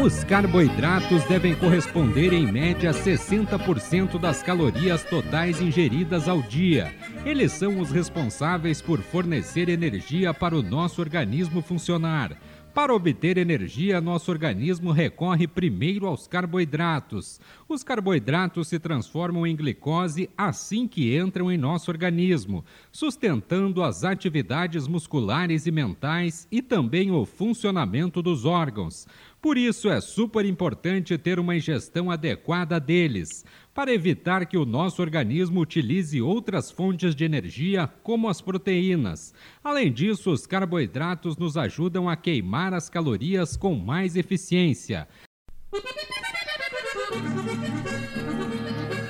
Os carboidratos devem corresponder em média a 60% das calorias totais ingeridas ao dia. Eles são os responsáveis por fornecer energia para o nosso organismo funcionar. Para obter energia, nosso organismo recorre primeiro aos carboidratos. Os carboidratos se transformam em glicose assim que entram em nosso organismo, sustentando as atividades musculares e mentais e também o funcionamento dos órgãos. Por isso é super importante ter uma ingestão adequada deles, para evitar que o nosso organismo utilize outras fontes de energia, como as proteínas. Além disso, os carboidratos nos ajudam a queimar as calorias com mais eficiência.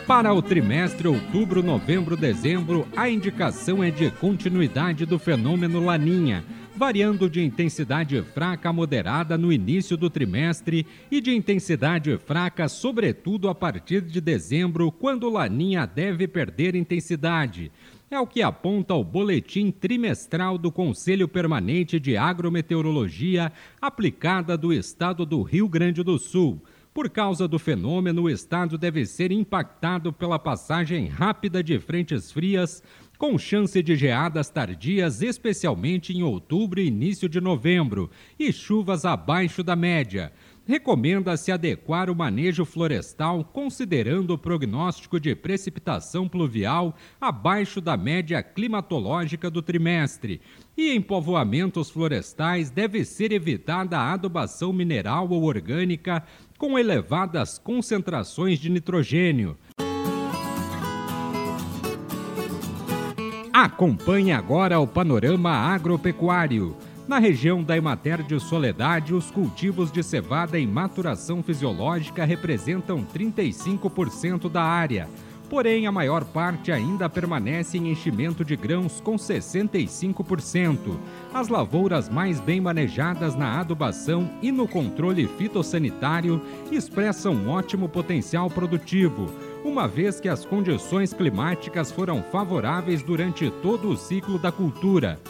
Para o trimestre outubro, novembro, dezembro, a indicação é de continuidade do fenômeno Laninha variando de intensidade fraca a moderada no início do trimestre e de intensidade fraca, sobretudo a partir de dezembro, quando Laninha deve perder intensidade. É o que aponta o boletim trimestral do Conselho Permanente de Agrometeorologia aplicada do estado do Rio Grande do Sul. Por causa do fenômeno, o estado deve ser impactado pela passagem rápida de frentes frias com chance de geadas tardias, especialmente em outubro e início de novembro, e chuvas abaixo da média. Recomenda-se adequar o manejo florestal considerando o prognóstico de precipitação pluvial abaixo da média climatológica do trimestre. E em povoamentos florestais deve ser evitada a adubação mineral ou orgânica com elevadas concentrações de nitrogênio. Acompanhe agora o panorama agropecuário. Na região da Emater de Soledade, os cultivos de cevada em maturação fisiológica representam 35% da área. Porém, a maior parte ainda permanece em enchimento de grãos com 65%. As lavouras mais bem manejadas na adubação e no controle fitossanitário expressam um ótimo potencial produtivo uma vez que as condições climáticas foram favoráveis durante todo o ciclo da cultura.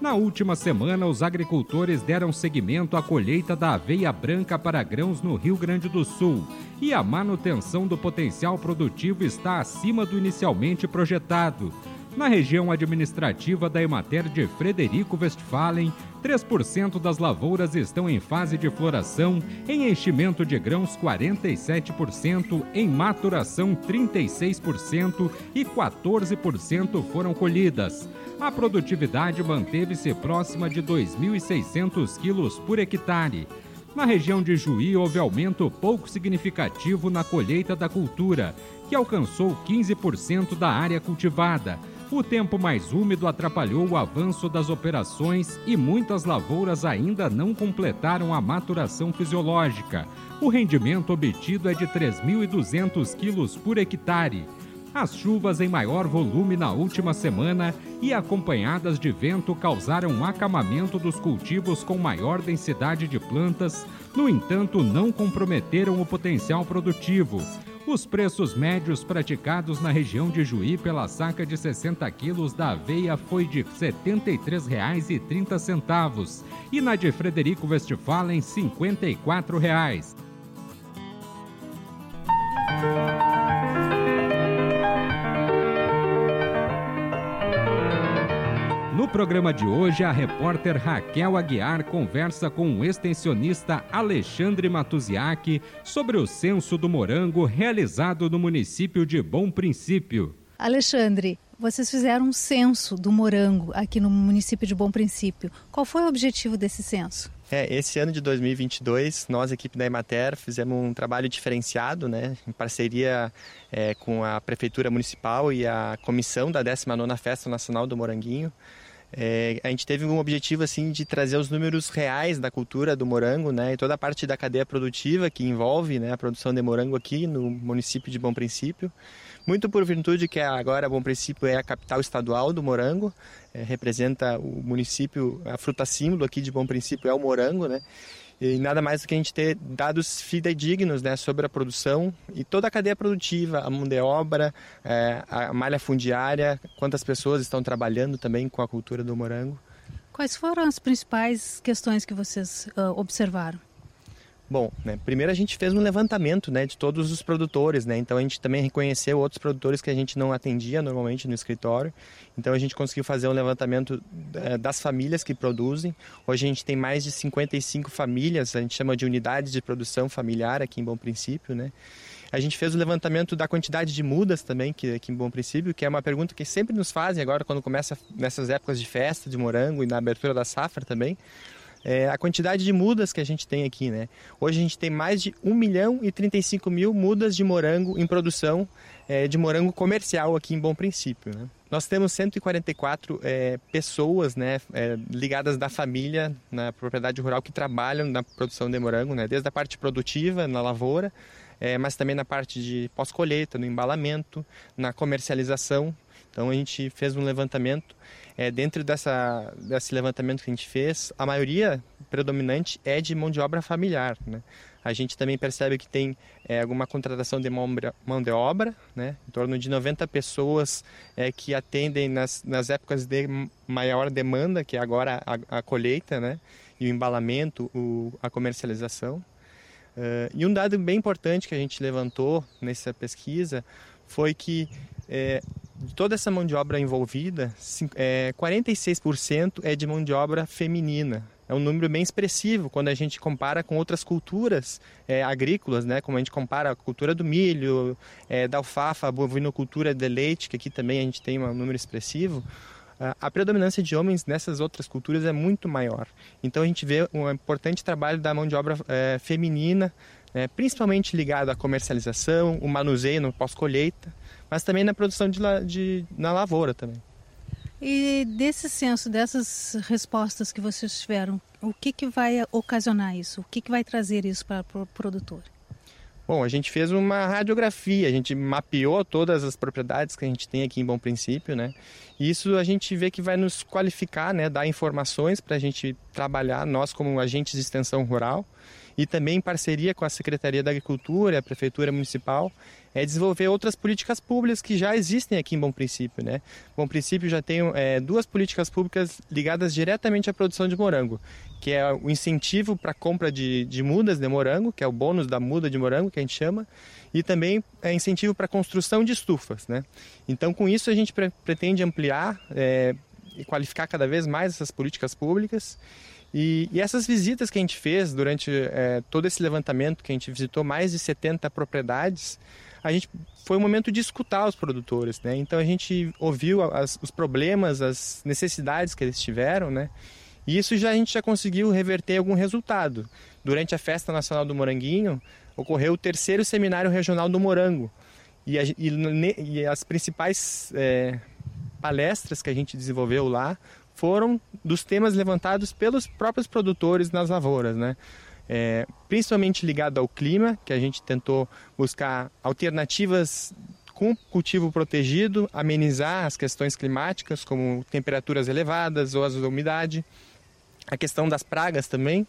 Na última semana, os agricultores deram seguimento à colheita da aveia branca para grãos no Rio Grande do Sul e a manutenção do potencial produtivo está acima do inicialmente projetado. Na região administrativa da Emater de Frederico Westphalen, 3% das lavouras estão em fase de floração, em enchimento de grãos 47%, em maturação 36% e 14% foram colhidas. A produtividade manteve-se próxima de 2.600 quilos por hectare. Na região de Juí, houve aumento pouco significativo na colheita da cultura, que alcançou 15% da área cultivada o tempo mais úmido atrapalhou o avanço das operações e muitas lavouras ainda não completaram a maturação fisiológica. O rendimento obtido é de 3.200 quilos por hectare. As chuvas em maior volume na última semana e acompanhadas de vento causaram um acamamento dos cultivos com maior densidade de plantas, no entanto, não comprometeram o potencial produtivo. Os preços médios praticados na região de Juí pela saca de 60 quilos da aveia foi de R$ 73,30 e na de Frederico Westphalen R$ 54. No programa de hoje, a repórter Raquel Aguiar conversa com o extensionista Alexandre Matuziak sobre o censo do morango realizado no município de Bom Princípio. Alexandre, vocês fizeram um censo do morango aqui no município de Bom Princípio. Qual foi o objetivo desse censo? É, esse ano de 2022, nós, equipe da Emater, fizemos um trabalho diferenciado, né, em parceria é, com a Prefeitura Municipal e a comissão da 19ª Festa Nacional do Moranguinho. É, a gente teve um objetivo assim de trazer os números reais da cultura do morango, né, e toda a parte da cadeia produtiva que envolve, né, a produção de morango aqui no município de Bom Princípio, Muito por virtude que agora Bom Princípio é a capital estadual do morango, é, representa o município, a fruta símbolo aqui de Bom Princípio é o morango, né? E nada mais do que a gente ter dados fidedignos né, sobre a produção e toda a cadeia produtiva, a mão de obra, é, a malha fundiária, quantas pessoas estão trabalhando também com a cultura do morango. Quais foram as principais questões que vocês uh, observaram? Bom, né, primeiro a gente fez um levantamento né, de todos os produtores, né, então a gente também reconheceu outros produtores que a gente não atendia normalmente no escritório, então a gente conseguiu fazer um levantamento é, das famílias que produzem. Hoje a gente tem mais de 55 famílias, a gente chama de unidades de produção familiar aqui em Bom Princípio, né. A gente fez o levantamento da quantidade de mudas também, que aqui em Bom Princípio, que é uma pergunta que sempre nos fazem agora quando começa nessas épocas de festa de morango e na abertura da safra também é, a quantidade de mudas que a gente tem aqui, né? Hoje a gente tem mais de 1 milhão e 35 mil mudas de morango em produção é, de morango comercial aqui em Bom Princípio, né? Nós temos 144 é, pessoas né, é, ligadas da família na propriedade rural que trabalham na produção de morango, né, desde a parte produtiva, na lavoura, é, mas também na parte de pós-colheita, no embalamento, na comercialização. Então a gente fez um levantamento é, dentro dessa, desse levantamento que a gente fez, a maioria predominante é de mão de obra familiar. Né? A gente também percebe que tem é, alguma contratação de mão, de obra, né? em torno de 90 pessoas é, que atendem nas, nas épocas de maior demanda, que é agora a, a colheita né? e o embalamento, o, a comercialização. Uh, e um dado bem importante que a gente levantou nessa pesquisa foi que é, de toda essa mão de obra envolvida, é, 46% é de mão de obra feminina. É um número bem expressivo quando a gente compara com outras culturas é, agrícolas, né? como a gente compara a cultura do milho, é, da alfafa, a bovinocultura de leite, que aqui também a gente tem um número expressivo. A predominância de homens nessas outras culturas é muito maior. Então a gente vê um importante trabalho da mão de obra é, feminina, é, principalmente ligado à comercialização, o manuseio no pós-colheita mas também na produção de, de, na lavoura também. E desse censo, dessas respostas que vocês tiveram, o que, que vai ocasionar isso? O que, que vai trazer isso para o produtor? Bom, a gente fez uma radiografia, a gente mapeou todas as propriedades que a gente tem aqui em Bom Princípio, né? E isso a gente vê que vai nos qualificar, né? Dar informações para a gente trabalhar, nós como agentes de extensão rural, e também em parceria com a Secretaria da Agricultura, a Prefeitura Municipal, é desenvolver outras políticas públicas que já existem aqui em Bom Princípio. Né? Bom Princípio já tem é, duas políticas públicas ligadas diretamente à produção de morango, que é o incentivo para compra de, de mudas de morango, que é o bônus da muda de morango, que a gente chama, e também é incentivo para construção de estufas. Né? Então, com isso, a gente pre pretende ampliar é, e qualificar cada vez mais essas políticas públicas e, e, essas visitas que a gente fez durante é, todo esse levantamento, que a gente visitou mais de 70 propriedades, a gente foi um momento de escutar os produtores, né? Então a gente ouviu as, os problemas, as necessidades que eles tiveram, né? E isso já a gente já conseguiu reverter algum resultado. Durante a Festa Nacional do Moranguinho, ocorreu o terceiro Seminário Regional do Morango. E, a, e, e as principais é, palestras que a gente desenvolveu lá foram dos temas levantados pelos próprios produtores nas lavouras, né? É, principalmente ligado ao clima, que a gente tentou buscar alternativas com cultivo protegido, amenizar as questões climáticas, como temperaturas elevadas ou a umidade, a questão das pragas também,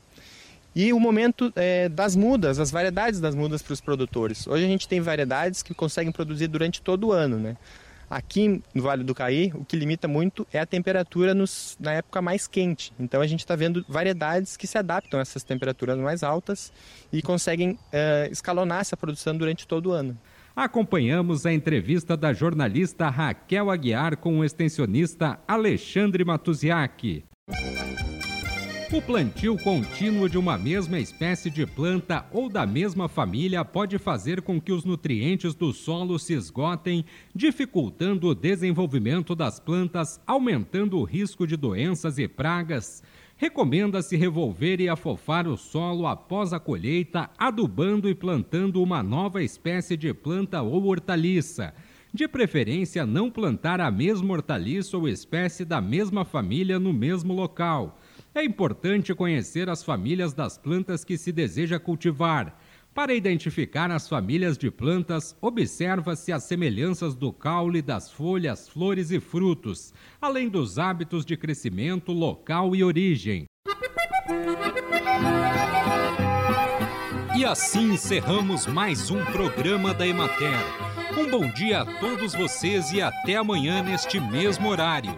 e o momento é, das mudas, as variedades das mudas para os produtores. Hoje a gente tem variedades que conseguem produzir durante todo o ano, né? Aqui no Vale do Caí, o que limita muito é a temperatura nos, na época mais quente. Então a gente está vendo variedades que se adaptam a essas temperaturas mais altas e conseguem uh, escalonar essa produção durante todo o ano. Acompanhamos a entrevista da jornalista Raquel Aguiar com o extensionista Alexandre Matuziak. O plantio contínuo de uma mesma espécie de planta ou da mesma família pode fazer com que os nutrientes do solo se esgotem, dificultando o desenvolvimento das plantas, aumentando o risco de doenças e pragas. Recomenda-se revolver e afofar o solo após a colheita, adubando e plantando uma nova espécie de planta ou hortaliça. De preferência, não plantar a mesma hortaliça ou espécie da mesma família no mesmo local. É importante conhecer as famílias das plantas que se deseja cultivar. Para identificar as famílias de plantas, observa-se as semelhanças do caule das folhas, flores e frutos, além dos hábitos de crescimento, local e origem. E assim encerramos mais um programa da Emater. Um bom dia a todos vocês e até amanhã neste mesmo horário.